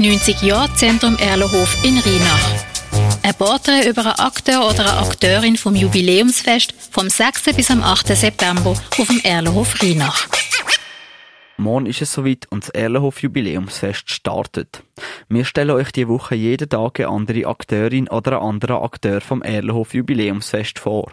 90 Jahre Zentrum Erlenhof in Rheinach. Ein Porträt über einen Akteur oder eine Akteurin vom Jubiläumsfest vom 6. bis am 8. September auf dem Erlenhof Rheinach. Morgen ist es soweit und das Erlenhof Jubiläumsfest startet. Wir stellen euch diese Woche jeden Tag eine andere Akteurin oder einen anderen Akteur vom Erlenhof Jubiläumsfest vor.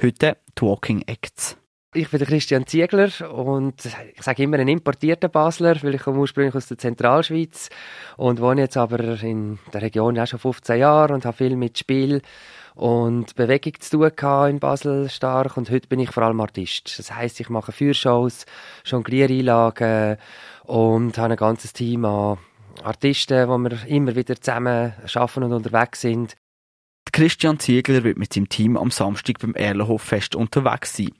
Heute Talking Acts. Ich bin der Christian Ziegler und ich sage immer ein importierter Basler, weil ich komme ursprünglich aus der Zentralschweiz und wohne jetzt aber in der Region auch schon 15 Jahre und habe viel mit Spiel und Bewegung zu tun in Basel stark und heute bin ich vor allem Artist. Das heißt, ich mache Führshows, Jongliereinlagen und habe ein ganzes Team an Artisten, wo wir immer wieder zusammen arbeiten und unterwegs sind. Christian Ziegler wird mit seinem Team am Samstag beim Erlenhof-Fest unterwegs sein.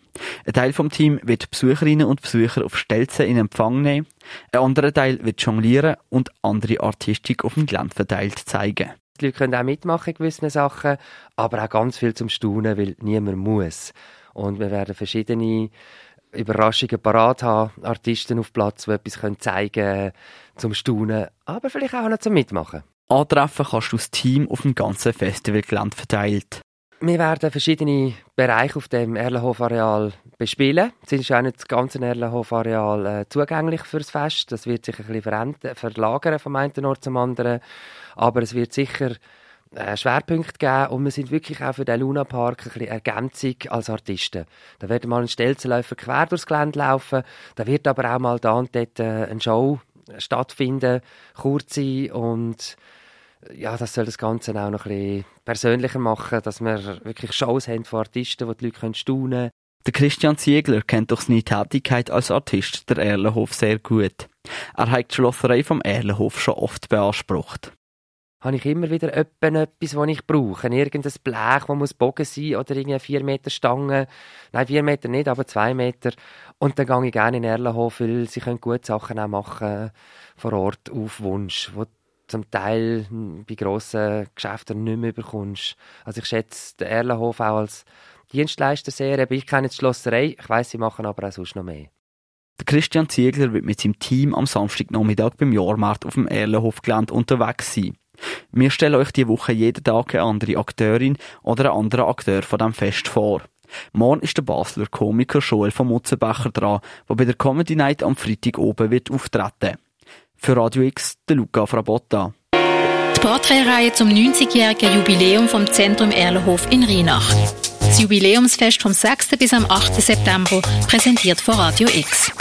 Ein Teil vom Team wird Besucherinnen und Besucher auf Stelzen in Empfang nehmen, ein anderer Teil wird jonglieren und andere Artistik auf dem Gelände verteilt zeigen. Die Leute können auch mitmachen in gewissen Sachen, aber auch ganz viel zum Staunen, weil niemand muss. Und wir werden verschiedene Überraschungen parat haben, Artisten auf Platz, die etwas zeigen können zum Staunen, aber vielleicht auch noch zum Mitmachen. Antreffen kannst du das Team auf dem ganzen Festivalgelände verteilt. Wir werden verschiedene Bereiche auf dem Erlenhof-Areal bespielen. Es ist auch nicht das ganze Erlenhof-Areal äh, zugänglich fürs Fest. Das wird sich ein bisschen verlagern vom einen Ort zum anderen. Aber es wird sicher äh, Schwerpunkt geben und wir sind wirklich auch für den Luna Park ein bisschen Ergänzung als Artisten. Da wird mal ein Stelzenläufer quer durchs Gelände laufen, da wird aber auch mal da und dort äh, eine Show stattfinden, kurze und ja, das soll das Ganze auch noch ein bisschen persönlicher machen, dass wir wirklich Shows haben von Artisten, wo die Leute können staunen können. Der Christian Ziegler kennt durch seine Tätigkeit als Artist der Erlenhof sehr gut. Er hat die Schlosserei vom Erlenhof schon oft beansprucht. Habe ich immer wieder etwas, was ich brauche. Irgendein Blech, das muss bogen sein oder irgendwie 4 Meter Stange. Nein, 4 Meter nicht, aber 2 Meter. Und dann gehe ich gerne in Erlenhof, weil sie können gute Sachen auch machen vor Ort auf Wunsch, wo zum Teil bei grossen Geschäften nicht mehr bekommst. Also ich schätze den Erlenhof auch als Dienstleister sehr. Ich kenne die Schlosserei, ich weiss, sie machen aber auch sonst noch mehr. Der Christian Ziegler wird mit seinem Team am Samstagnachmittag beim Jahrmarkt auf dem Erlenhof-Gelände unterwegs sein. Wir stellen euch die Woche jeden Tag eine andere Akteurin oder einen anderen Akteur von dem Fest vor. Morgen ist der Basler Komiker Joel von Mutzenbecher dran, der bei der Comedy Night am Freitag oben wird auftreten. Für Radio X, der Luca Frabotta. Die Porträtreihe zum 90-jährigen Jubiläum vom Zentrum Erlenhof in Rheinach. Das Jubiläumsfest vom 6. bis am 8. September präsentiert von Radio X.